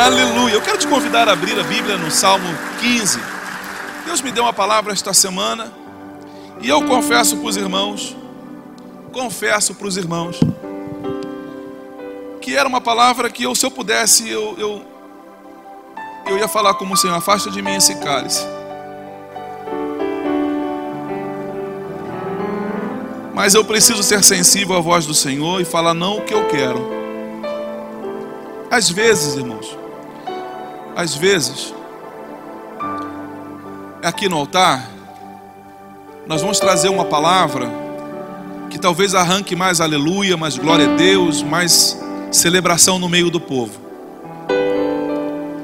Aleluia! Eu quero te convidar a abrir a Bíblia no Salmo 15. Deus me deu uma palavra esta semana e eu confesso para os irmãos, confesso para os irmãos, que era uma palavra que eu, se eu pudesse, eu, eu, eu ia falar como o Senhor, afasta de mim esse cálice. Mas eu preciso ser sensível à voz do Senhor e falar não o que eu quero. Às vezes, irmãos, às vezes, aqui no altar, nós vamos trazer uma palavra que talvez arranque mais aleluia, mais glória a Deus, mais celebração no meio do povo.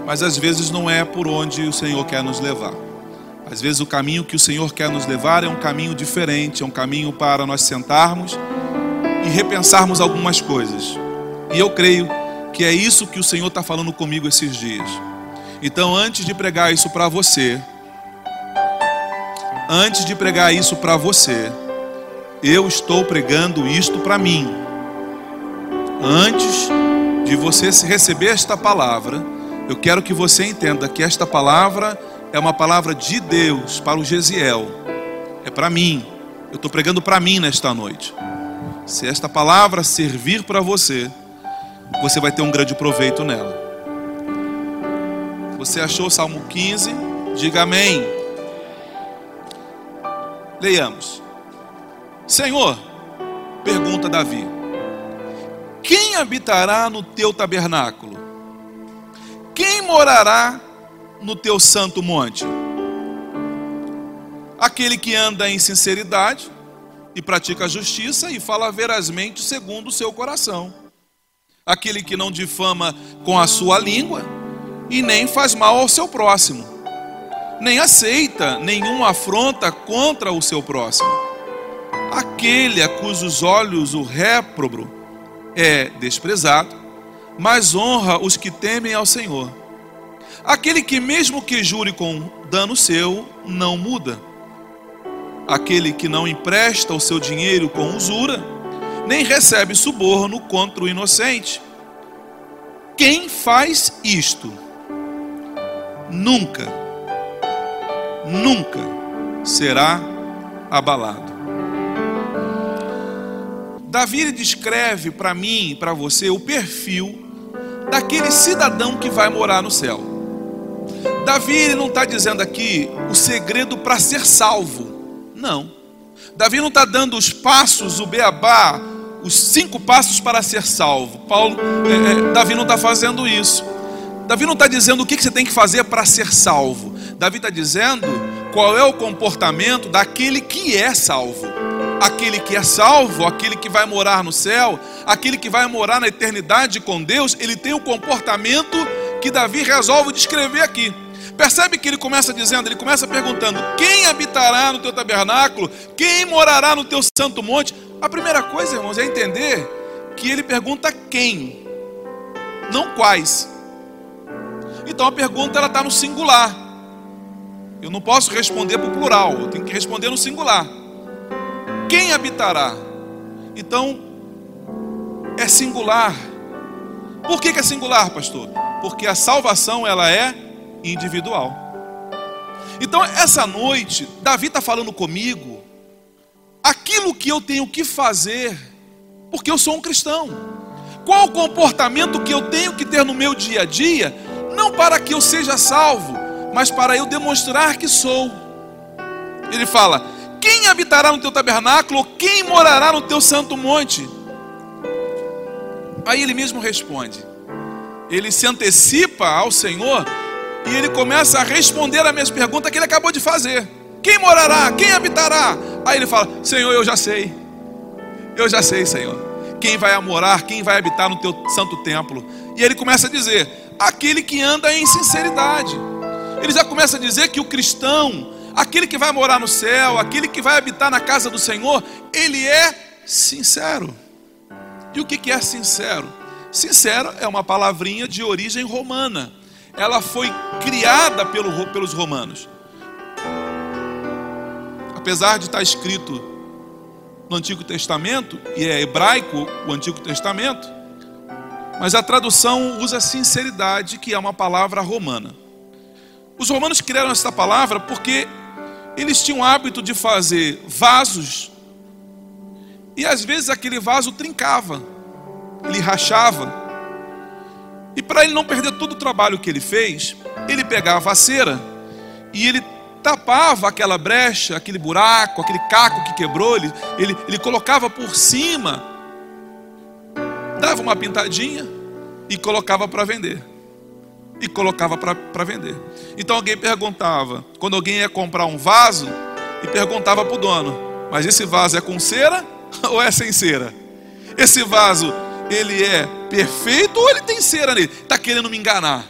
Mas às vezes não é por onde o Senhor quer nos levar. Às vezes o caminho que o Senhor quer nos levar é um caminho diferente, é um caminho para nós sentarmos e repensarmos algumas coisas. E eu creio que é isso que o Senhor está falando comigo esses dias. Então, antes de pregar isso para você, antes de pregar isso para você, eu estou pregando isto para mim. Antes de você receber esta palavra, eu quero que você entenda que esta palavra é uma palavra de Deus para o Gesiel, é para mim. Eu estou pregando para mim nesta noite. Se esta palavra servir para você, você vai ter um grande proveito nela. Você achou o Salmo 15? Diga amém. Leiamos. Senhor, pergunta Davi: Quem habitará no teu tabernáculo? Quem morará no teu santo monte? Aquele que anda em sinceridade e pratica a justiça e fala verazmente segundo o seu coração. Aquele que não difama com a sua língua e nem faz mal ao seu próximo, nem aceita nenhuma afronta contra o seu próximo. Aquele a cujos olhos o réprobo é desprezado, mas honra os que temem ao Senhor. Aquele que, mesmo que jure com dano seu, não muda. Aquele que não empresta o seu dinheiro com usura, nem recebe suborno contra o inocente. Quem faz isto? Nunca, nunca será abalado. Davi descreve para mim e para você o perfil daquele cidadão que vai morar no céu. Davi não está dizendo aqui o segredo para ser salvo, não. Davi não está dando os passos, o beabá, os cinco passos para ser salvo. Paulo, é, é, Davi não está fazendo isso. Davi não está dizendo o que você tem que fazer para ser salvo. Davi está dizendo qual é o comportamento daquele que é salvo. Aquele que é salvo, aquele que vai morar no céu, aquele que vai morar na eternidade com Deus, ele tem o comportamento que Davi resolve descrever aqui. Percebe que ele começa dizendo, ele começa perguntando: quem habitará no teu tabernáculo? Quem morará no teu santo monte? A primeira coisa, irmãos, é entender que ele pergunta quem, não quais. Então a pergunta ela está no singular. Eu não posso responder para o plural, eu tenho que responder no singular. Quem habitará? Então é singular. Por que, que é singular, pastor? Porque a salvação ela é individual. Então essa noite Davi está falando comigo aquilo que eu tenho que fazer, porque eu sou um cristão. Qual o comportamento que eu tenho que ter no meu dia a dia não para que eu seja salvo, mas para eu demonstrar que sou. Ele fala: Quem habitará no teu tabernáculo? Quem morará no teu santo monte? Aí ele mesmo responde. Ele se antecipa ao Senhor e ele começa a responder a mesma pergunta que ele acabou de fazer: Quem morará? Quem habitará? Aí ele fala: Senhor, eu já sei. Eu já sei, Senhor. Quem vai morar, quem vai habitar no teu santo templo. E ele começa a dizer: aquele que anda em sinceridade. Ele já começa a dizer que o cristão, aquele que vai morar no céu, aquele que vai habitar na casa do Senhor, ele é sincero. E o que é sincero? Sincero é uma palavrinha de origem romana. Ela foi criada pelo, pelos romanos. Apesar de estar escrito no Antigo Testamento, e é hebraico o Antigo Testamento, mas a tradução usa sinceridade, que é uma palavra romana. Os romanos criaram essa palavra porque eles tinham o hábito de fazer vasos e às vezes aquele vaso trincava, ele rachava. E para ele não perder todo o trabalho que ele fez, ele pegava a cera e ele tapava aquela brecha, aquele buraco, aquele caco que quebrou, ele, ele, ele colocava por cima, dava uma pintadinha e colocava para vender. E colocava para vender. Então alguém perguntava, quando alguém ia comprar um vaso, e perguntava para o dono: Mas esse vaso é com cera ou é sem cera? Esse vaso, ele é perfeito ou ele tem cera nele? Está querendo me enganar?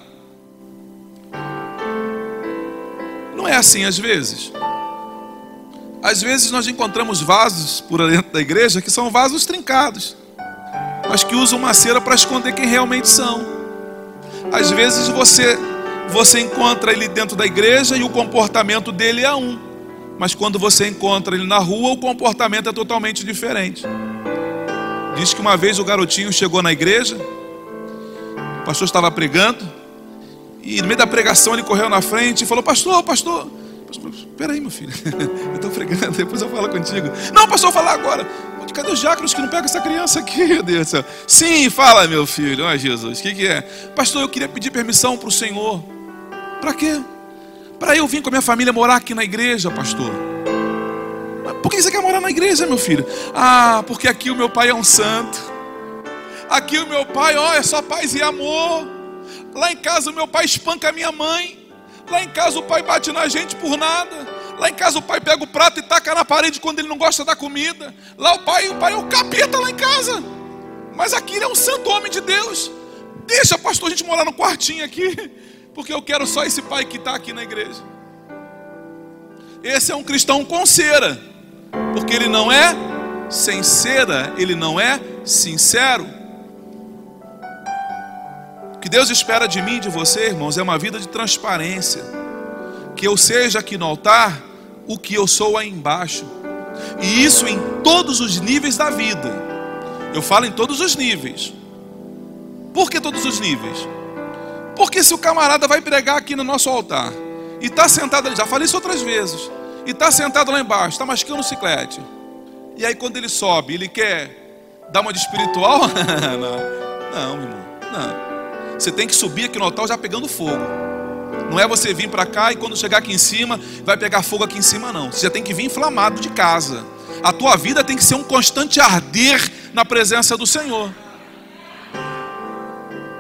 Não é assim às vezes. Às vezes nós encontramos vasos por dentro da igreja que são vasos trincados, mas que usam uma cera para esconder quem realmente são. Às vezes você você encontra ele dentro da igreja e o comportamento dele é um. Mas quando você encontra ele na rua, o comportamento é totalmente diferente. Diz que uma vez o garotinho chegou na igreja, o pastor estava pregando, e no meio da pregação ele correu na frente e falou: Pastor, pastor, espera aí, meu filho, eu estou pregando, depois eu falo contigo. Não, pastor, falar agora. Cadê os diáconos que não pegam essa criança aqui, meu Deus do céu? Sim, fala, meu filho. Olha, Jesus, o que, que é? Pastor, eu queria pedir permissão para o Senhor. Para quê? Para eu vir com a minha família morar aqui na igreja, pastor. Por que você quer morar na igreja, meu filho? Ah, porque aqui o meu pai é um santo. Aqui o meu pai, ó, é só paz e amor. Lá em casa o meu pai espanca a minha mãe. Lá em casa o pai bate na gente por nada. Lá em casa o pai pega o prato e taca na parede quando ele não gosta da comida. Lá o pai, o pai é o capeta lá em casa. Mas aqui ele é um santo homem de Deus. Deixa, pastor, a gente morar no quartinho aqui porque eu quero só esse pai que está aqui na igreja. Esse é um cristão com cera, porque ele não é sem cera, ele não é sincero. O que Deus espera de mim e de você, irmãos, é uma vida de transparência. Que eu seja aqui no altar o que eu sou aí embaixo. E isso em todos os níveis da vida. Eu falo em todos os níveis. Por que todos os níveis? Porque se o camarada vai pregar aqui no nosso altar e está sentado ali, já falei isso outras vezes, e está sentado lá embaixo, está mascando um ciclete, e aí quando ele sobe, ele quer dar uma de espiritual? não, não, irmão, não. Você tem que subir aqui no altar já pegando fogo. Não é você vir para cá e quando chegar aqui em cima, vai pegar fogo aqui em cima, não. Você já tem que vir inflamado de casa. A tua vida tem que ser um constante arder na presença do Senhor.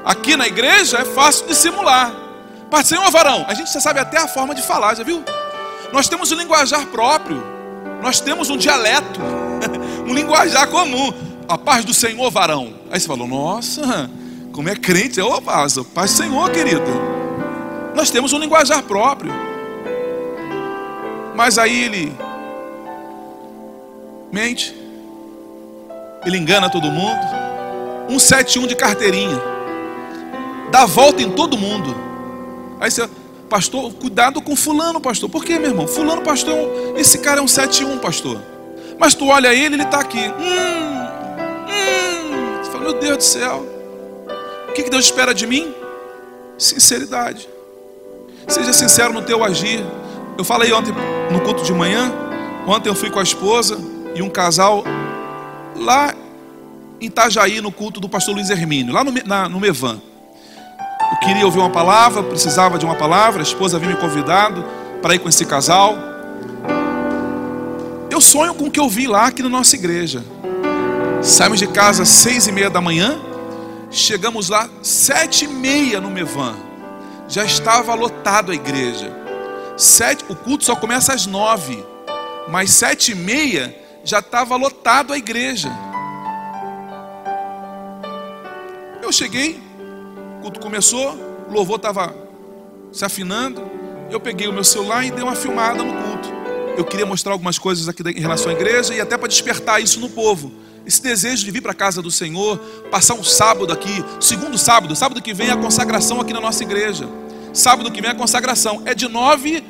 Aqui na igreja é fácil de simular. Pai Senhor, varão, a gente já sabe até a forma de falar, já viu? Nós temos um linguajar próprio, nós temos um dialeto, um linguajar comum. A paz do Senhor, varão. Aí você falou, nossa, como é crente, ô paz, paz do Senhor, querido. Nós temos um linguajar próprio. Mas aí ele mente, ele engana todo mundo. 171 de carteirinha dá volta em todo mundo. Aí você, pastor, cuidado com fulano, pastor. Por quê, meu irmão? Fulano, pastor, é esse cara é um 7-1, pastor. Mas tu olha ele, ele está aqui. Hum, hum. Você fala, meu Deus do céu. O que Deus espera de mim? Sinceridade. Seja sincero no teu agir. Eu falei ontem no culto de manhã. Ontem eu fui com a esposa e um casal lá em Itajaí, no culto do pastor Luiz Hermínio, lá no, na, no Mevan. Eu queria ouvir uma palavra, precisava de uma palavra. A esposa havia me convidado para ir com esse casal. Eu sonho com o que eu vi lá aqui na nossa igreja. Saímos de casa às seis e meia da manhã, chegamos lá sete e meia no Mevan. Já estava lotado a igreja. Sete, o culto só começa às nove. Mas sete e meia já estava lotado a igreja. Eu cheguei, o culto começou, o louvor estava se afinando. Eu peguei o meu celular e dei uma filmada no culto. Eu queria mostrar algumas coisas aqui em relação à igreja e até para despertar isso no povo. Esse desejo de vir para a casa do Senhor, passar um sábado aqui, segundo sábado, sábado que vem é a consagração aqui na nossa igreja. Sábado que vem é a consagração. É de nove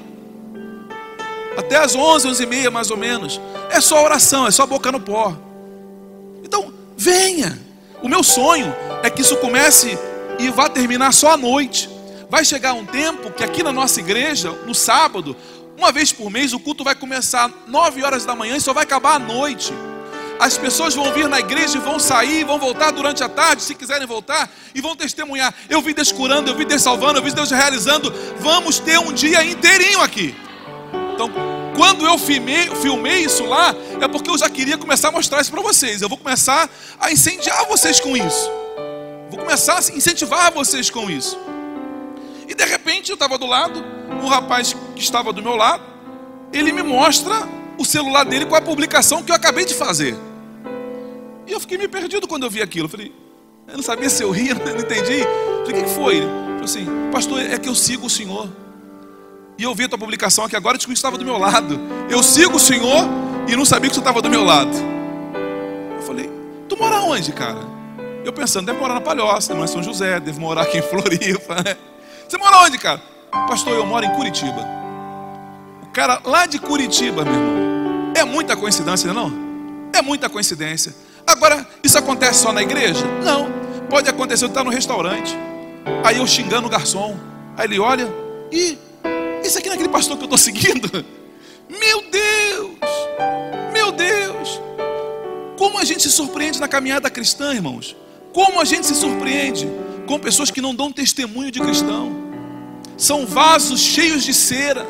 até as onze, onze e meia mais ou menos. É só oração, é só boca no pó. Então, venha. O meu sonho é que isso comece e vá terminar só à noite. Vai chegar um tempo que aqui na nossa igreja, no sábado, uma vez por mês, o culto vai começar nove horas da manhã e só vai acabar à noite. As pessoas vão vir na igreja e vão sair, vão voltar durante a tarde, se quiserem voltar, e vão testemunhar. Eu vi Deus curando, eu vi Deus salvando, eu vi Deus realizando. Vamos ter um dia inteirinho aqui. Então, quando eu filmei, filmei isso lá, é porque eu já queria começar a mostrar isso para vocês. Eu vou começar a incendiar vocês com isso. Vou começar a incentivar vocês com isso. E de repente eu estava do lado, um rapaz que estava do meu lado, ele me mostra o celular dele com a publicação que eu acabei de fazer. E eu fiquei meio perdido quando eu vi aquilo. Eu falei, eu não sabia se eu ria, não entendi. Eu falei, o que foi? Ele falou assim, pastor, é que eu sigo o Senhor. E eu vi a tua publicação aqui agora e descobri que estava do meu lado. Eu sigo o Senhor e não sabia que você estava do meu lado. Eu falei, tu mora onde, cara? Eu pensando, deve morar na Palhoça, não é São José, deve morar aqui em Floripa. Né? Você mora onde, cara? Pastor, eu moro em Curitiba. O cara lá de Curitiba, meu irmão. É muita coincidência, não? É muita coincidência. Agora, isso acontece só na igreja? Não. Pode acontecer, eu estar no restaurante. Aí eu xingando o garçom. Aí ele olha, e esse aqui não é aquele pastor que eu estou seguindo? Meu Deus! Meu Deus! Como a gente se surpreende na caminhada cristã, irmãos? Como a gente se surpreende com pessoas que não dão testemunho de cristão? São vasos cheios de cera,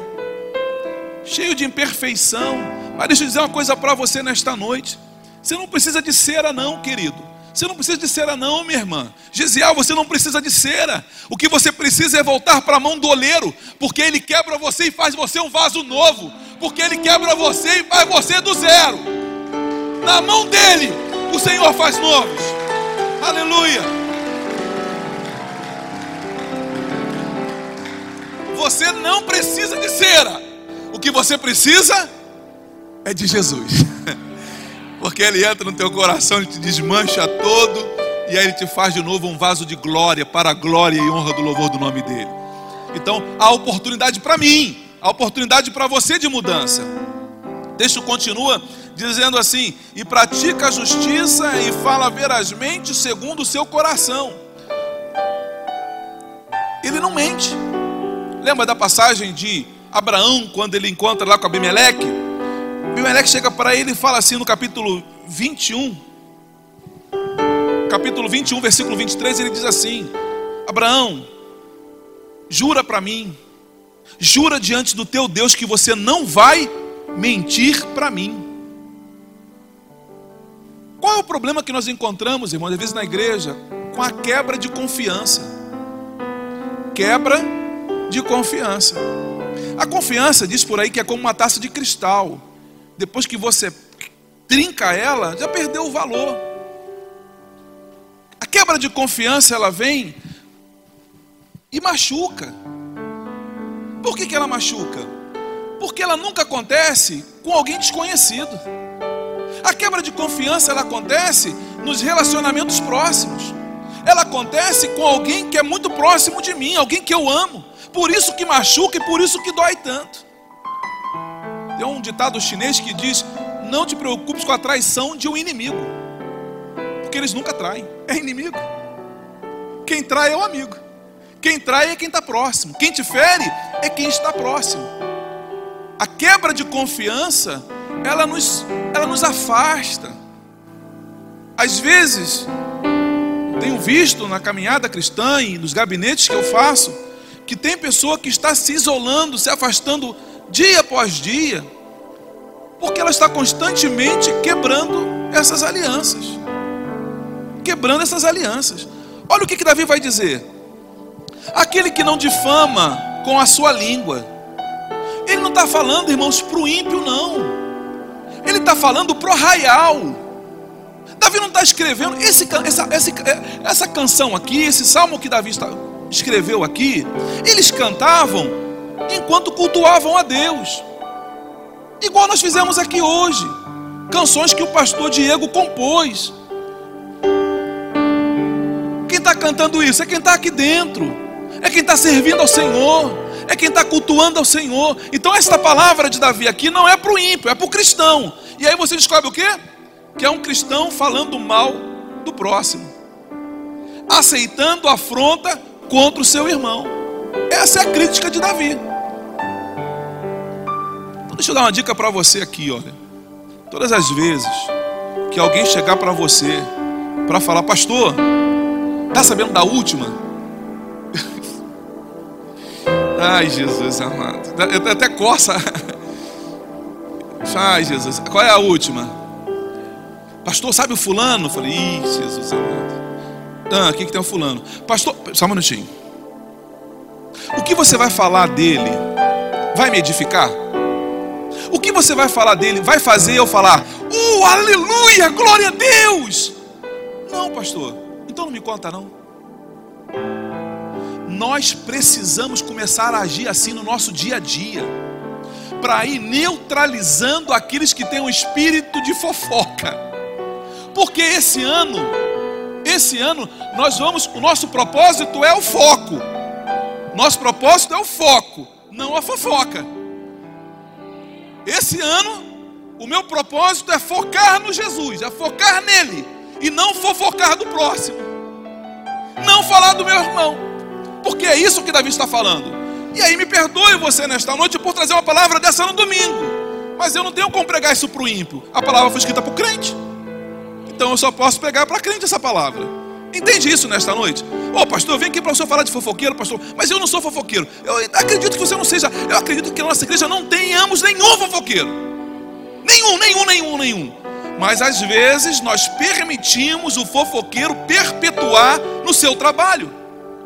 cheios de imperfeição. Mas deixa eu dizer uma coisa para você nesta noite. Você não precisa de cera, não, querido. Você não precisa de cera, não, minha irmã. Gesiel, você não precisa de cera. O que você precisa é voltar para a mão do oleiro, porque ele quebra você e faz você um vaso novo. Porque ele quebra você e faz você do zero. Na mão dele, o Senhor faz novos. Aleluia. Você não precisa de cera. O que você precisa é de Jesus. Porque ele entra no teu coração e te desmancha todo, e aí ele te faz de novo um vaso de glória, para a glória e honra do louvor do nome dele. Então, há oportunidade para mim, há oportunidade para você de mudança. Deixa continua dizendo assim: e pratica a justiça e fala verazmente segundo o seu coração. Ele não mente. Lembra da passagem de Abraão, quando ele encontra lá com Abimeleque? Abimeleque chega para ele e fala assim no capítulo 21, capítulo 21, versículo 23, ele diz assim: Abraão, jura para mim, jura diante do teu Deus que você não vai mentir para mim. Qual é o problema que nós encontramos, irmãos, às vezes na igreja? Com a quebra de confiança. Quebra de confiança. A confiança diz por aí que é como uma taça de cristal depois que você trinca ela, já perdeu o valor. A quebra de confiança ela vem e machuca. Por que, que ela machuca? Porque ela nunca acontece com alguém desconhecido. A quebra de confiança ela acontece nos relacionamentos próximos. Ela acontece com alguém que é muito próximo de mim, alguém que eu amo. Por isso que machuca e por isso que dói tanto. Tem um ditado chinês que diz: Não te preocupes com a traição de um inimigo, porque eles nunca traem, é inimigo. Quem trai é o amigo, quem trai é quem está próximo, quem te fere é quem está próximo. A quebra de confiança, ela nos, ela nos afasta. Às vezes, tenho visto na caminhada cristã e nos gabinetes que eu faço, que tem pessoa que está se isolando, se afastando dia após dia, porque ela está constantemente quebrando essas alianças. Quebrando essas alianças. Olha o que, que Davi vai dizer: aquele que não difama com a sua língua, ele não está falando, irmãos, para o ímpio, não. está falando pro arraial. Davi não está escrevendo esse, essa, essa, essa canção aqui, esse salmo que Davi está, escreveu aqui. Eles cantavam enquanto cultuavam a Deus, igual nós fizemos aqui hoje. Canções que o pastor Diego compôs. Quem está cantando isso é quem está aqui dentro, é quem está servindo ao Senhor é quem está cultuando ao Senhor. Então, esta palavra de Davi aqui não é para o ímpio, é para o cristão. E aí você descobre o quê? Que é um cristão falando mal do próximo, aceitando afronta contra o seu irmão. Essa é a crítica de Davi. Deixa eu dar uma dica para você aqui, olha. Todas as vezes que alguém chegar para você para falar, pastor, tá sabendo da última? Ai, Jesus amado. Até coça. Ai, Jesus. Qual é a última? Pastor, sabe o fulano? Falei, ih, Jesus amado. Ah, o que, que tem o fulano? Pastor, só um minutinho. O que você vai falar dele vai me edificar? O que você vai falar dele vai fazer eu falar, uh, aleluia, glória a Deus? Não, pastor. Então não me conta não nós precisamos começar a agir assim no nosso dia a dia, para ir neutralizando aqueles que têm um espírito de fofoca, porque esse ano, esse ano, nós vamos, o nosso propósito é o foco, nosso propósito é o foco, não a fofoca. Esse ano, o meu propósito é focar no Jesus, é focar nele, e não fofocar do próximo, não falar do meu irmão porque é isso que Davi está falando. E aí me perdoe você nesta noite por trazer uma palavra dessa no domingo. Mas eu não tenho como pregar isso para o ímpio. A palavra foi escrita para o crente. Então eu só posso pregar para crente essa palavra. Entende isso nesta noite? Ô oh, pastor, vim aqui para o senhor falar de fofoqueiro, pastor. Mas eu não sou fofoqueiro. Eu acredito que você não seja. Eu acredito que a nossa igreja não tenhamos nenhum fofoqueiro. Nenhum, nenhum, nenhum, nenhum. Mas às vezes nós permitimos o fofoqueiro perpetuar no seu trabalho.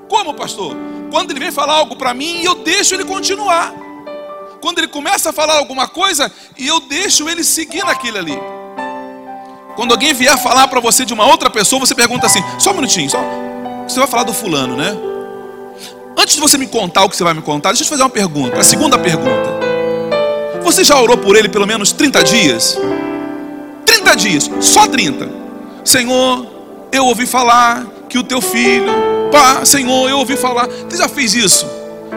Como, pastor? Quando ele vem falar algo para mim eu deixo ele continuar. Quando ele começa a falar alguma coisa e eu deixo ele seguir naquilo ali. Quando alguém vier falar para você de uma outra pessoa, você pergunta assim: só um minutinho, só. Você vai falar do fulano, né? Antes de você me contar o que você vai me contar, deixa eu te fazer uma pergunta. A segunda pergunta. Você já orou por ele pelo menos 30 dias? 30 dias, só 30. Senhor, eu ouvi falar que o teu filho Pá, Senhor, eu ouvi falar. Você já fez isso?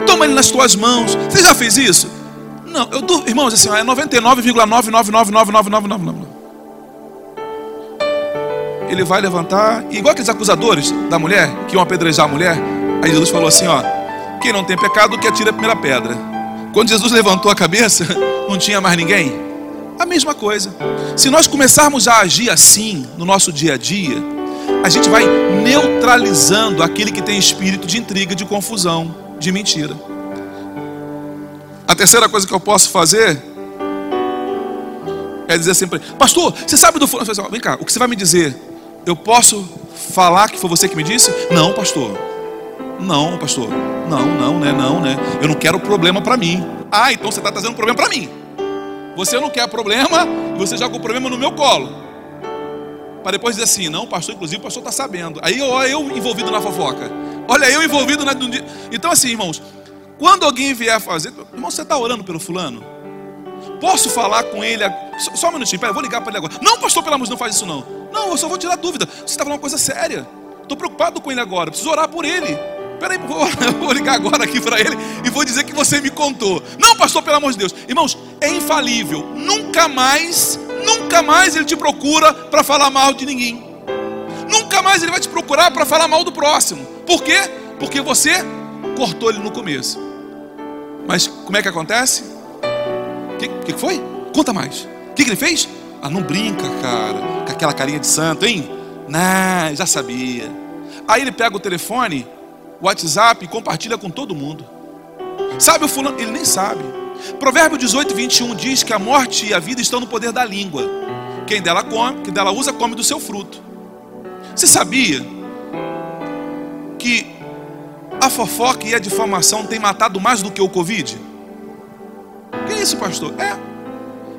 Toma ele nas tuas mãos. Você já fez isso? Não, eu irmãos, assim, é 99,9999999. Ele vai levantar, igual aqueles acusadores da mulher, que iam apedrejar a mulher. Aí Jesus falou assim: ó, quem não tem pecado, que atire a primeira pedra. Quando Jesus levantou a cabeça, não tinha mais ninguém. A mesma coisa. Se nós começarmos a agir assim no nosso dia a dia, a gente vai neutralizando aquele que tem espírito de intriga, de confusão, de mentira. A terceira coisa que eu posso fazer é dizer assim ele, pastor, você sabe do fulano? Vem cá, o que você vai me dizer? Eu posso falar que foi você que me disse? Não, pastor. Não, pastor. Não, não, né? Não, né? Eu não quero problema para mim. Ah, então você está trazendo problema para mim. Você não quer problema, você joga o problema no meu colo para depois dizer assim, não, pastor, inclusive o pastor está sabendo. Aí olha eu envolvido na fofoca. Olha eu envolvido na. Então, assim, irmãos, quando alguém vier fazer, irmão, você está orando pelo fulano? Posso falar com ele? Só, um minutinho, pera, vou ligar para ele agora. Não, pastor, pelo amor de Deus, não faz isso não. Não, eu só vou tirar dúvida. Você está falando uma coisa séria. Estou preocupado com ele agora, preciso orar por ele. Peraí, vou, vou ligar agora aqui para ele e vou dizer que você me contou. Não, pastor, pelo amor de Deus. Irmãos, é infalível. Nunca mais Nunca mais ele te procura para falar mal de ninguém. Nunca mais ele vai te procurar para falar mal do próximo. Por quê? Porque você cortou ele no começo. Mas como é que acontece? O que, que, foi? Conta mais. O que, que ele fez? Ah, não brinca, cara. Com aquela carinha de santo, hein? Não, já sabia. Aí ele pega o telefone, o WhatsApp e compartilha com todo mundo. Sabe o fulano? Ele nem sabe. Provérbio 18, 21 diz que a morte e a vida estão no poder da língua. Quem dela come, quem dela usa, come do seu fruto. Você sabia que a fofoca e a difamação têm matado mais do que o Covid? Que isso, pastor? É.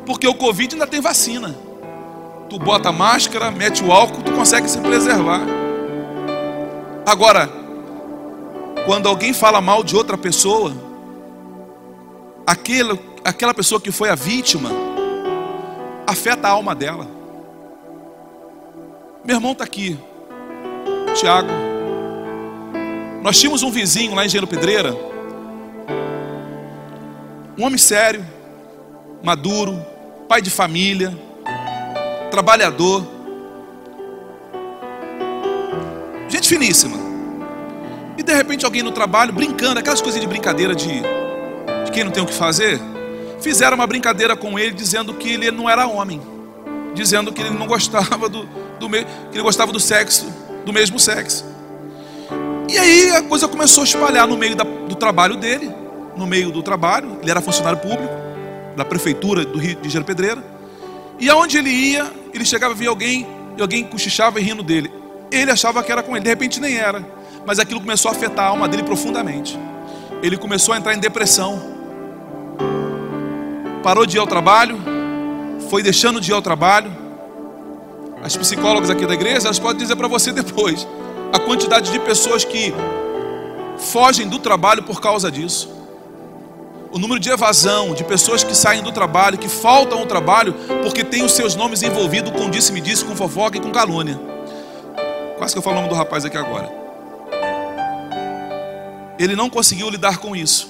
Porque o Covid ainda tem vacina. tu bota a máscara, mete o álcool, tu consegue se preservar. Agora, quando alguém fala mal de outra pessoa, aquela, aquela pessoa que foi a vítima, afeta a alma dela. Meu irmão está aqui, Tiago. Nós tínhamos um vizinho lá em Engenheiro Pedreira, um homem sério, maduro, pai de família, trabalhador, gente finíssima. E de repente alguém no trabalho, brincando, aquelas coisas de brincadeira de, de quem não tem o que fazer, fizeram uma brincadeira com ele dizendo que ele não era homem, dizendo que ele não gostava do, do que ele gostava do sexo, do mesmo sexo. E aí a coisa começou a espalhar no meio da, do trabalho dele, no meio do trabalho, ele era funcionário público da prefeitura do Rio de Janeiro Pedreira. E aonde ele ia, ele chegava a ver alguém e alguém cochichava e rindo dele. Ele achava que era com ele, de repente nem era. Mas aquilo começou a afetar a alma dele profundamente. Ele começou a entrar em depressão. Parou de ir ao trabalho, foi deixando de ir ao trabalho, as psicólogas aqui da igreja, elas podem dizer para você depois a quantidade de pessoas que fogem do trabalho por causa disso. O número de evasão, de pessoas que saem do trabalho, que faltam ao trabalho porque tem os seus nomes envolvidos com disse-me-disse, com fofoca e com calúnia. Quase que eu falo o nome do rapaz aqui agora. Ele não conseguiu lidar com isso.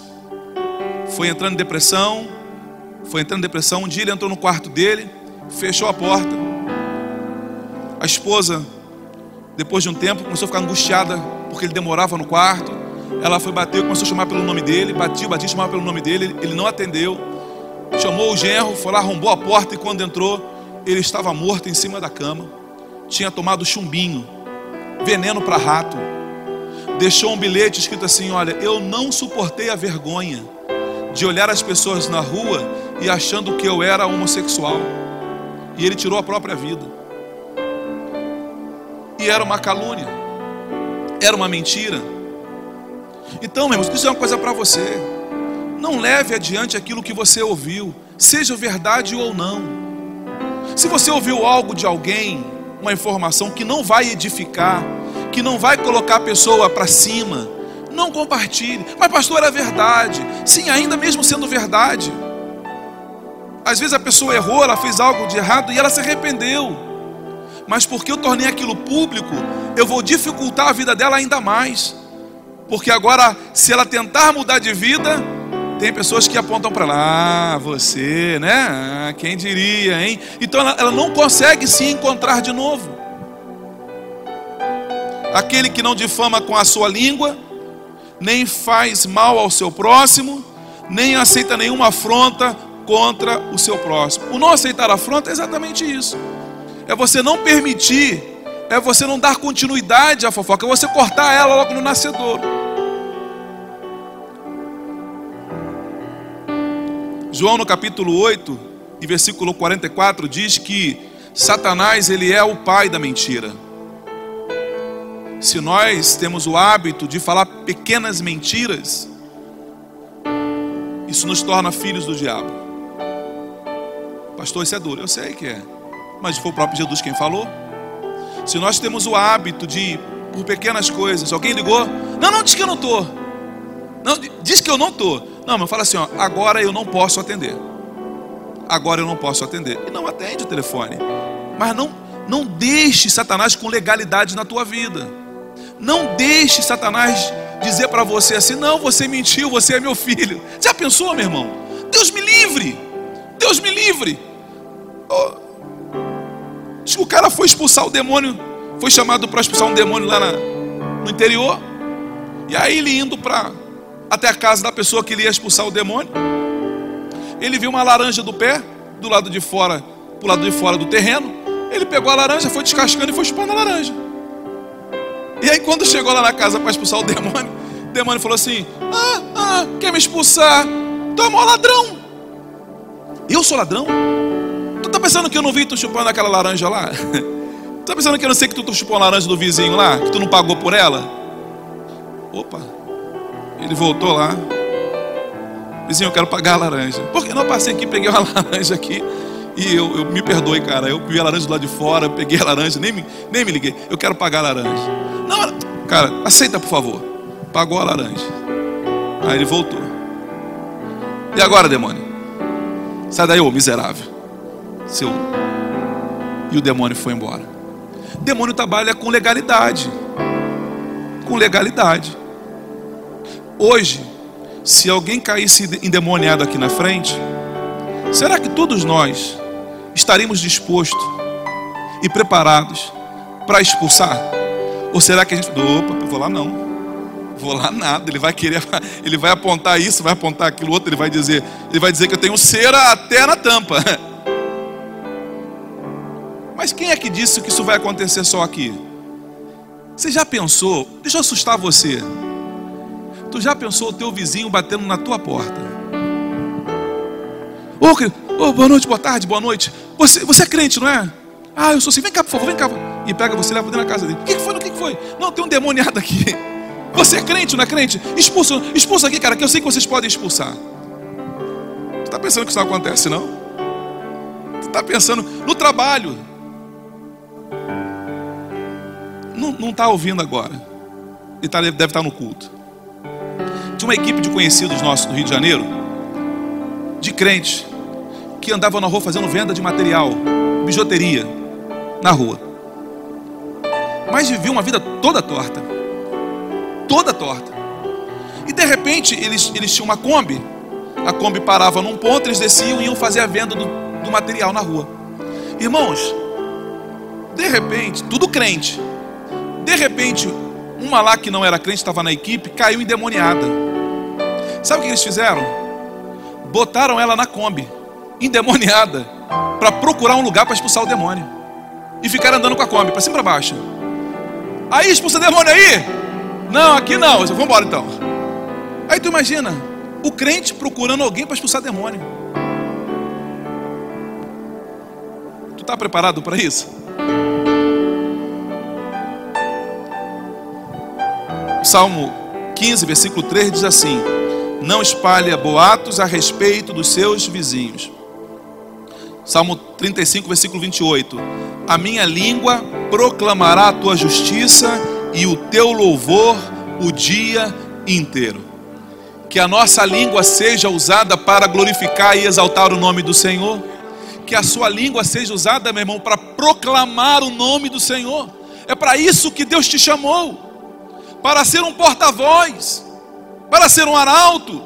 Foi entrando em depressão, foi entrando em depressão. Um dia ele entrou no quarto dele, fechou a porta, a esposa, depois de um tempo, começou a ficar angustiada porque ele demorava no quarto. Ela foi bater, começou a chamar pelo nome dele, batia, batia, chamava pelo nome dele. Ele não atendeu. Chamou o genro, foi lá, arrombou a porta e quando entrou, ele estava morto em cima da cama. Tinha tomado chumbinho, veneno para rato. Deixou um bilhete escrito assim: Olha, eu não suportei a vergonha de olhar as pessoas na rua e achando que eu era homossexual. E ele tirou a própria vida. E era uma calúnia, era uma mentira. Então, meu irmão, isso é uma coisa para você. Não leve adiante aquilo que você ouviu, seja verdade ou não. Se você ouviu algo de alguém, uma informação que não vai edificar, que não vai colocar a pessoa para cima, não compartilhe. Mas, pastor, era verdade. Sim, ainda mesmo sendo verdade. Às vezes a pessoa errou, ela fez algo de errado e ela se arrependeu mas porque eu tornei aquilo público, eu vou dificultar a vida dela ainda mais. Porque agora, se ela tentar mudar de vida, tem pessoas que apontam para lá, ah, você, né? Ah, quem diria, hein? Então ela, ela não consegue se encontrar de novo. Aquele que não difama com a sua língua, nem faz mal ao seu próximo, nem aceita nenhuma afronta contra o seu próximo. O não aceitar afronta é exatamente isso é você não permitir, é você não dar continuidade à fofoca, é você cortar ela logo no nascedor. João no capítulo 8 e versículo 44 diz que Satanás ele é o pai da mentira. Se nós temos o hábito de falar pequenas mentiras, isso nos torna filhos do diabo. Pastor, isso é duro, eu sei que é mas foi o próprio Jesus quem falou. Se nós temos o hábito de, por pequenas coisas, alguém ligou, não, não, diz que eu não estou. Não, diz que eu não estou. Não, mas fala assim, ó, agora eu não posso atender. Agora eu não posso atender. E não atende o telefone. Mas não, não deixe Satanás com legalidade na tua vida. Não deixe Satanás dizer para você assim, não, você mentiu, você é meu filho. Já pensou, meu irmão? Deus me livre. Deus me livre. Oh, O cara foi expulsar o demônio, foi chamado para expulsar um demônio lá na, no interior. E aí ele indo para até a casa da pessoa que ele ia expulsar o demônio, ele viu uma laranja do pé, do lado de fora, pro lado de fora do terreno. Ele pegou a laranja, foi descascando e foi chupando a laranja. E aí quando chegou lá na casa para expulsar o demônio, o demônio falou assim: Ah, ah, quer me expulsar? Tu é ladrão. Eu sou ladrão? Tu tá pensando que eu não vi tu chupando aquela laranja lá? Tu tá pensando que eu não sei que tu, tu chupou a laranja do vizinho lá? Que tu não pagou por ela? Opa, ele voltou lá. Vizinho, eu quero pagar a laranja. Porque não passei aqui, peguei uma laranja aqui E eu, eu, me perdoe, cara. Eu vi a laranja do lado de fora, peguei a laranja, nem me, nem me liguei. Eu quero pagar a laranja. Não, cara, aceita por favor. Pagou a laranja. Aí ele voltou. E agora, demônio? Sai daí, ô miserável. Seu. E o demônio foi embora. O demônio trabalha com legalidade. Com legalidade. Hoje, se alguém caísse endemoniado aqui na frente, será que todos nós estaríamos dispostos e preparados para expulsar? Ou será que a gente, opa, vou lá não. Vou lá nada, ele vai querer, ele vai apontar isso, vai apontar aquilo outro, ele vai dizer, ele vai dizer que eu tenho cera até na tampa. Mas quem é que disse que isso vai acontecer só aqui? Você já pensou? Deixa eu assustar você. Tu já pensou o teu vizinho batendo na tua porta? Ô, oh, oh, boa noite, boa tarde, boa noite. Você, você é crente, não é? Ah, eu sou assim. Vem cá, por favor, vem cá. E pega você e leva dentro da casa dele. O que, foi? O que, foi? Não, tem um demoniado aqui. Você é crente, não é crente? Expulsa, expulsa aqui, cara, que eu sei que vocês podem expulsar. Tu está pensando que isso não acontece, não? Tu está pensando no trabalho. Não está ouvindo agora. Ele tá, deve estar tá no culto. Tinha uma equipe de conhecidos nossos do Rio de Janeiro, de crentes, que andavam na rua fazendo venda de material, bijuteria, na rua. Mas viviam uma vida toda torta. Toda torta. E de repente eles, eles tinham uma Kombi. A Kombi parava num ponto, eles desciam e iam fazer a venda do, do material na rua. Irmãos, de repente, tudo crente. De repente, uma lá que não era crente, estava na equipe, caiu endemoniada. Sabe o que eles fizeram? Botaram ela na Kombi, endemoniada, para procurar um lugar para expulsar o demônio. E ficaram andando com a Kombi, para cima e para baixo. Aí expulsa o demônio aí? Não, aqui não. Vamos embora então. Aí tu imagina, o crente procurando alguém para expulsar demônio. Tu está preparado para isso? Salmo 15, versículo 3 diz assim: Não espalha boatos a respeito dos seus vizinhos. Salmo 35, versículo 28. A minha língua proclamará a tua justiça e o teu louvor o dia inteiro. Que a nossa língua seja usada para glorificar e exaltar o nome do Senhor. Que a sua língua seja usada, meu irmão, para proclamar o nome do Senhor. É para isso que Deus te chamou para ser um porta-voz, para ser um arauto.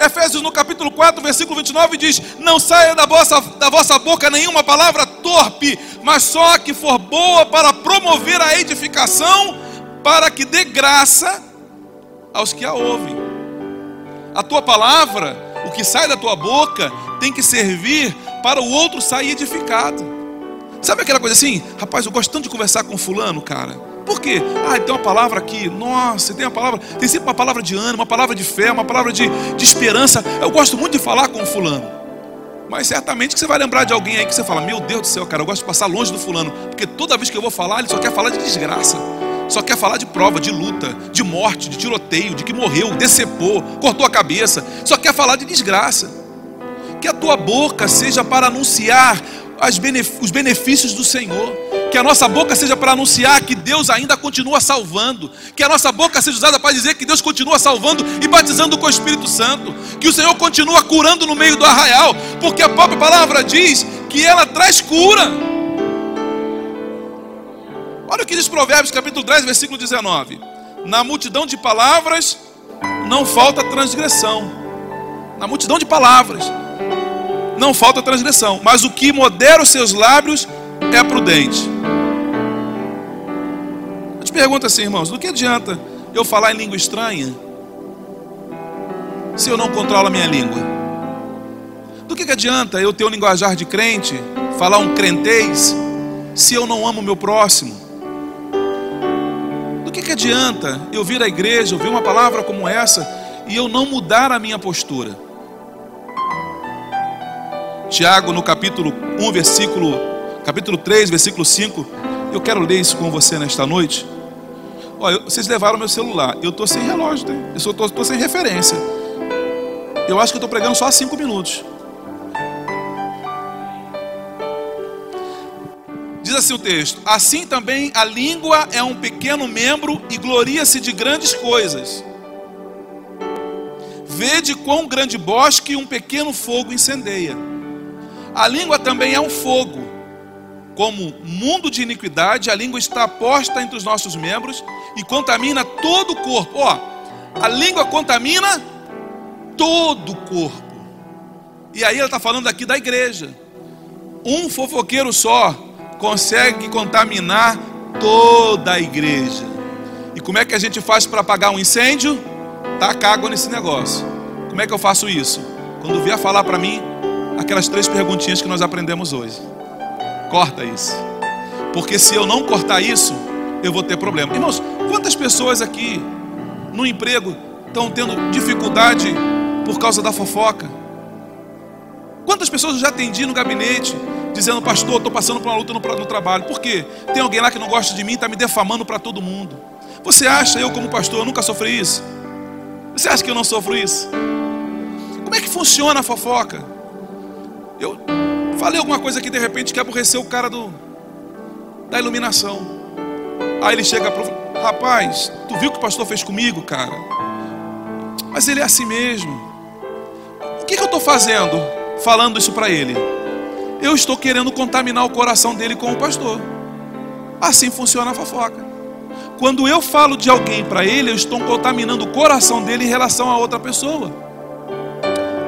Efésios no capítulo 4, versículo 29 diz: Não saia da vossa, da vossa boca nenhuma palavra torpe, mas só que for boa para promover a edificação, para que dê graça aos que a ouvem. A tua palavra, o que sai da tua boca, tem que servir para o outro sair edificado. Sabe aquela coisa assim? Rapaz, eu gosto tanto de conversar com fulano, cara. Por quê? Ah, tem uma palavra aqui. Nossa, tem uma palavra. Tem sempre uma palavra de ânimo, uma palavra de fé, uma palavra de, de esperança. Eu gosto muito de falar com o fulano. Mas certamente que você vai lembrar de alguém aí que você fala: Meu Deus do céu, cara, eu gosto de passar longe do fulano. Porque toda vez que eu vou falar, ele só quer falar de desgraça. Só quer falar de prova, de luta, de morte, de tiroteio, de que morreu, decepou, cortou a cabeça. Só quer falar de desgraça. Que a tua boca seja para anunciar os benefícios do Senhor que a nossa boca seja para anunciar que Deus ainda continua salvando, que a nossa boca seja usada para dizer que Deus continua salvando e batizando com o Espírito Santo, que o Senhor continua curando no meio do arraial, porque a própria palavra diz que ela traz cura. Olha o que diz Provérbios capítulo 10, versículo 19: Na multidão de palavras não falta transgressão. Na multidão de palavras não falta transgressão, mas o que modera os seus lábios é prudente. Eu te pergunto assim, irmãos: do que adianta eu falar em língua estranha se eu não controlo a minha língua? Do que, que adianta eu ter um linguajar de crente, falar um crentez, se eu não amo o meu próximo? Do que, que adianta eu vir à igreja, ouvir uma palavra como essa e eu não mudar a minha postura? Tiago, no capítulo 1, versículo capítulo 3, versículo 5. Eu quero ler isso com você nesta noite. Olha, vocês levaram meu celular. Eu estou sem relógio, né? eu estou sem referência. Eu acho que estou pregando só há cinco minutos. Diz assim o texto: Assim também a língua é um pequeno membro e gloria-se de grandes coisas. Vede quão grande bosque um pequeno fogo incendeia. A língua também é um fogo. Como mundo de iniquidade, a língua está posta entre os nossos membros e contamina todo o corpo. Ó, a língua contamina todo o corpo. E aí ela está falando aqui da igreja. Um fofoqueiro só consegue contaminar toda a igreja. E como é que a gente faz para apagar um incêndio? Tacar água nesse negócio. Como é que eu faço isso? Quando vier falar para mim aquelas três perguntinhas que nós aprendemos hoje. Corta isso. Porque se eu não cortar isso, eu vou ter problema. Irmãos, quantas pessoas aqui no emprego estão tendo dificuldade por causa da fofoca? Quantas pessoas eu já atendi no gabinete dizendo, pastor, estou passando por uma luta no, no, trabalho. Por quê? Tem alguém lá que não gosta de mim, está me defamando para todo mundo. Você acha, eu como pastor, eu nunca sofri isso? Você acha que eu não sofro isso? Como é que funciona a fofoca? Eu falei alguma coisa que de repente que aborreceu o cara do, da iluminação. Aí ele chega para rapaz, tu viu o que o pastor fez comigo, cara? Mas ele é assim mesmo. O que, que eu estou fazendo falando isso para ele? eu estou querendo contaminar o coração dele com o pastor. Assim funciona a fofoca. Quando eu falo de alguém para ele, eu estou contaminando o coração dele em relação a outra pessoa.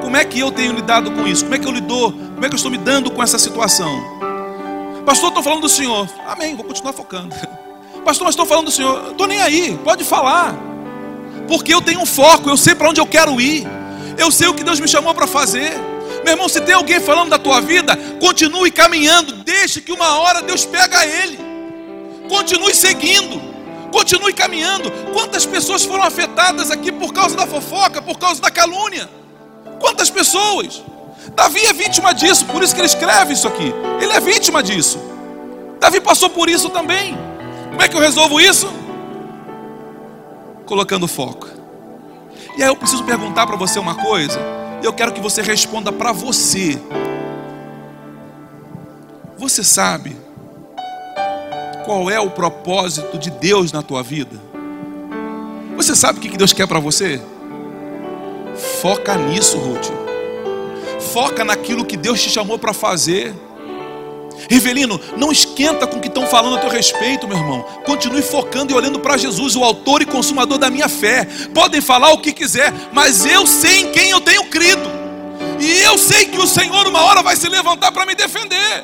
Como é que eu tenho lidado com isso? Como é que eu lido? Como é que eu estou me dando com essa situação? Pastor, estou falando do Senhor. Amém, vou continuar focando. Pastor, mas estou falando do Senhor. Estou nem aí, pode falar. Porque eu tenho um foco, eu sei para onde eu quero ir. Eu sei o que Deus me chamou para fazer. Meu irmão, se tem alguém falando da tua vida, continue caminhando, deixe que uma hora Deus pega ele. Continue seguindo, continue caminhando. Quantas pessoas foram afetadas aqui por causa da fofoca, por causa da calúnia? Quantas pessoas? Davi é vítima disso, por isso que ele escreve isso aqui. Ele é vítima disso. Davi passou por isso também. Como é que eu resolvo isso? Colocando foco. E aí eu preciso perguntar para você uma coisa eu quero que você responda para você. Você sabe qual é o propósito de Deus na tua vida? Você sabe o que Deus quer para você? Foca nisso, Ruth. Foca naquilo que Deus te chamou para fazer. Rivelino, não esquenta com o que estão falando a teu respeito, meu irmão. Continue focando e olhando para Jesus, o autor e consumador da minha fé. Podem falar o que quiser, mas eu sei em quem eu tenho crido. E eu sei que o Senhor uma hora vai se levantar para me defender.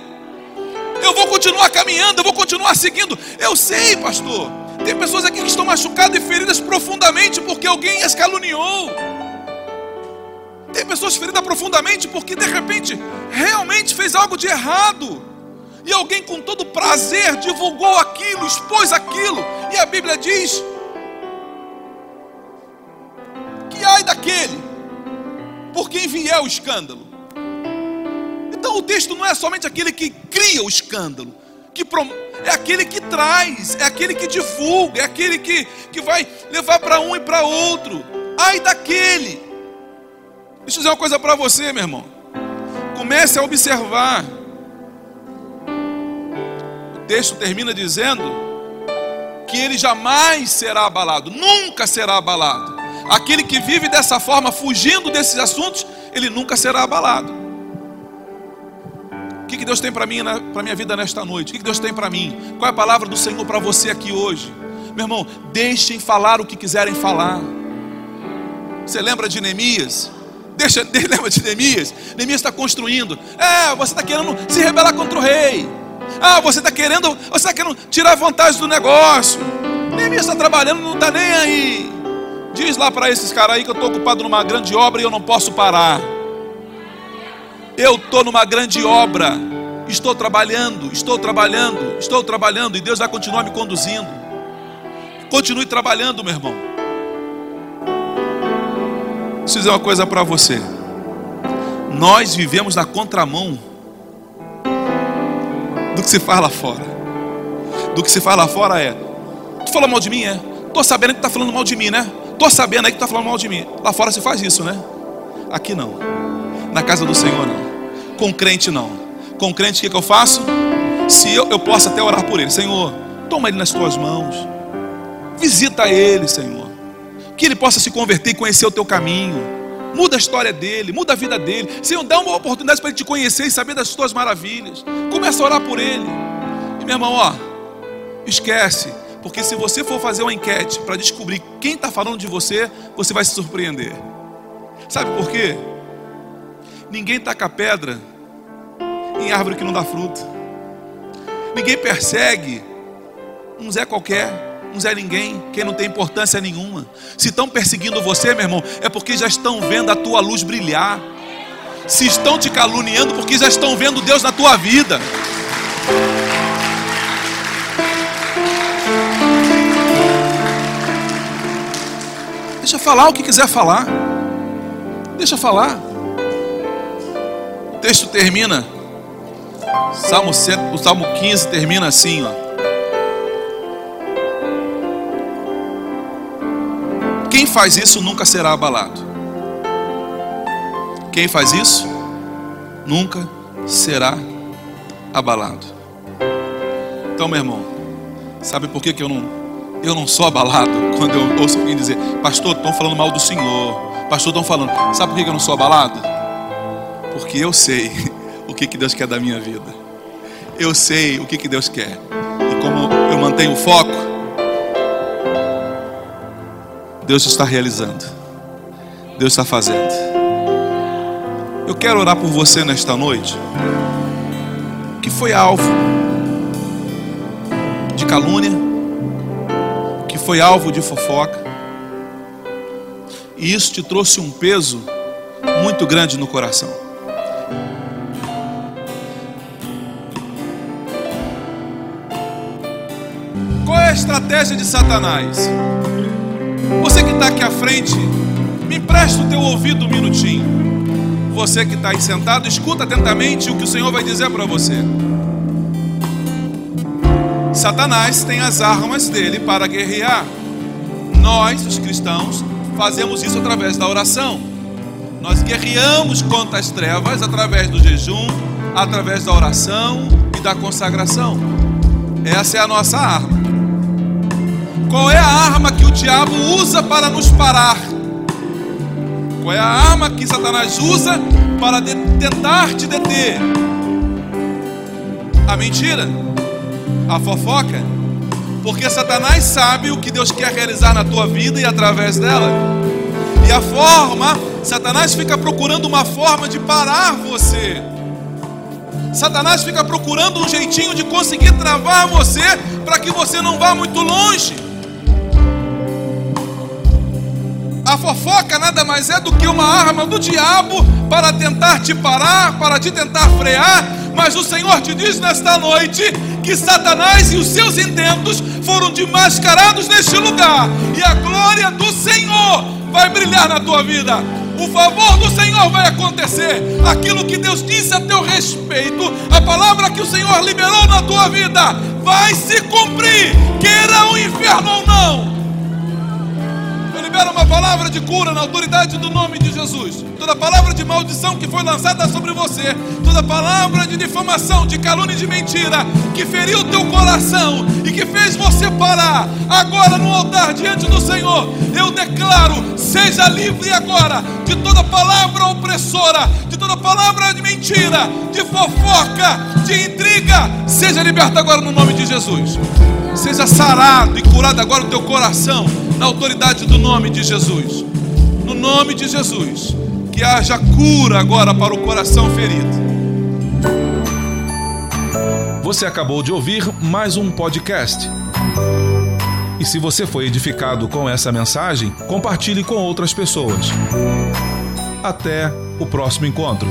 Eu vou continuar caminhando, eu vou continuar seguindo. Eu sei, pastor. Tem pessoas aqui que estão machucadas e feridas profundamente porque alguém as caluniou. Tem pessoas feridas profundamente porque de repente realmente fez algo de errado. E alguém com todo prazer divulgou aquilo, expôs aquilo. E a Bíblia diz: Que ai daquele por quem vier o escândalo. Então o texto não é somente aquele que cria o escândalo, que é aquele que traz, é aquele que divulga, é aquele que, que vai levar para um e para outro. Ai daquele. Deixa eu dizer uma coisa para você, meu irmão. Comece a observar texto termina dizendo que ele jamais será abalado, nunca será abalado. Aquele que vive dessa forma, fugindo desses assuntos, ele nunca será abalado. O que Deus tem para mim, para minha vida nesta noite? O que Deus tem para mim? Qual é a palavra do Senhor para você aqui hoje? Meu irmão, deixem falar o que quiserem falar. Você lembra de Neemias? Deixa, lembra de Neemias? Neemias está construindo. É, você está querendo se rebelar contra o rei. Ah, você está querendo, você está querendo tirar vantagem do negócio. Nem está trabalhando, não está nem aí. Diz lá para esses caras aí que eu estou ocupado numa grande obra e eu não posso parar. Eu estou numa grande obra. Estou trabalhando, estou trabalhando, estou trabalhando e Deus vai continuar me conduzindo. Continue trabalhando, meu irmão. Preciso dizer uma coisa para você. Nós vivemos na contramão do que se faz lá fora. Do que se faz lá fora é: Tu falou mal de mim? É? Tô sabendo que tá falando mal de mim, né? Tô sabendo aí que tá falando mal de mim. Lá fora se faz isso, né? Aqui não. Na casa do Senhor não. Com crente não. Com crente o que, que eu faço? se eu, eu posso até orar por ele, Senhor, toma ele nas tuas mãos, visita ele, Senhor, que ele possa se converter e conhecer o teu caminho, muda a história dele, muda a vida dele, Senhor, dá uma oportunidade para ele te conhecer e saber das tuas maravilhas, começa a orar por ele, e meu irmão, ó, esquece, porque se você for fazer uma enquete para descobrir quem está falando de você, você vai se surpreender. Sabe por quê? Ninguém taca pedra em árvore que não dá fruto. Ninguém persegue um Zé qualquer, um Zé ninguém, que não tem importância nenhuma. Se estão perseguindo você, meu irmão, é porque já estão vendo a tua luz brilhar. Se estão te caluniando, porque já estão vendo Deus na tua vida. Deixa falar o que quiser falar. Deixa falar. O texto termina Salmo, 100, o Salmo 15 termina assim, ó. Faz isso nunca será abalado. Quem faz isso nunca será abalado. Então, meu irmão, sabe por que, que eu não eu não sou abalado quando eu ouço alguém dizer, pastor, estão falando mal do Senhor, pastor, estão falando. Sabe por que, que eu não sou abalado? Porque eu sei o que, que Deus quer da minha vida. Eu sei o que, que Deus quer. E como eu mantenho o foco, Deus está realizando. Deus está fazendo. Eu quero orar por você nesta noite, que foi alvo de calúnia, que foi alvo de fofoca, e isso te trouxe um peso muito grande no coração. a estratégia de Satanás? Você que está aqui à frente, me empresta o teu ouvido um minutinho. Você que está aí sentado, escuta atentamente o que o Senhor vai dizer para você. Satanás tem as armas dele para guerrear. Nós, os cristãos, fazemos isso através da oração. Nós guerreamos contra as trevas através do jejum, através da oração e da consagração. Essa é a nossa arma. Qual é a arma que o diabo usa para nos parar? Qual é a arma que Satanás usa para tentar te deter? A mentira, a fofoca, porque Satanás sabe o que Deus quer realizar na tua vida e através dela. E a forma, Satanás fica procurando uma forma de parar você. Satanás fica procurando um jeitinho de conseguir travar você para que você não vá muito longe. A fofoca nada mais é do que uma arma do diabo para tentar te parar, para te tentar frear. Mas o Senhor te diz nesta noite que Satanás e os seus intentos foram desmascarados neste lugar, e a glória do Senhor vai brilhar na tua vida. O favor do Senhor vai acontecer. Aquilo que Deus disse a teu respeito, a palavra que o Senhor liberou na tua vida, vai se cumprir, queira o inferno ou não libera uma palavra de cura na autoridade do nome de Jesus. Toda palavra de maldição que foi lançada sobre você, toda palavra de difamação, de calúnia e de mentira que feriu o teu coração e que fez você parar, agora no altar diante do Senhor, eu declaro: seja livre agora de toda palavra opressora, de toda palavra de mentira, de fofoca, de intriga. Seja liberto agora no nome de Jesus. Seja sarado e curado agora o teu coração na autoridade do nome de Jesus. No nome de Jesus, que haja cura agora para o coração ferido. Você acabou de ouvir mais um podcast. E se você foi edificado com essa mensagem, compartilhe com outras pessoas. Até o próximo encontro.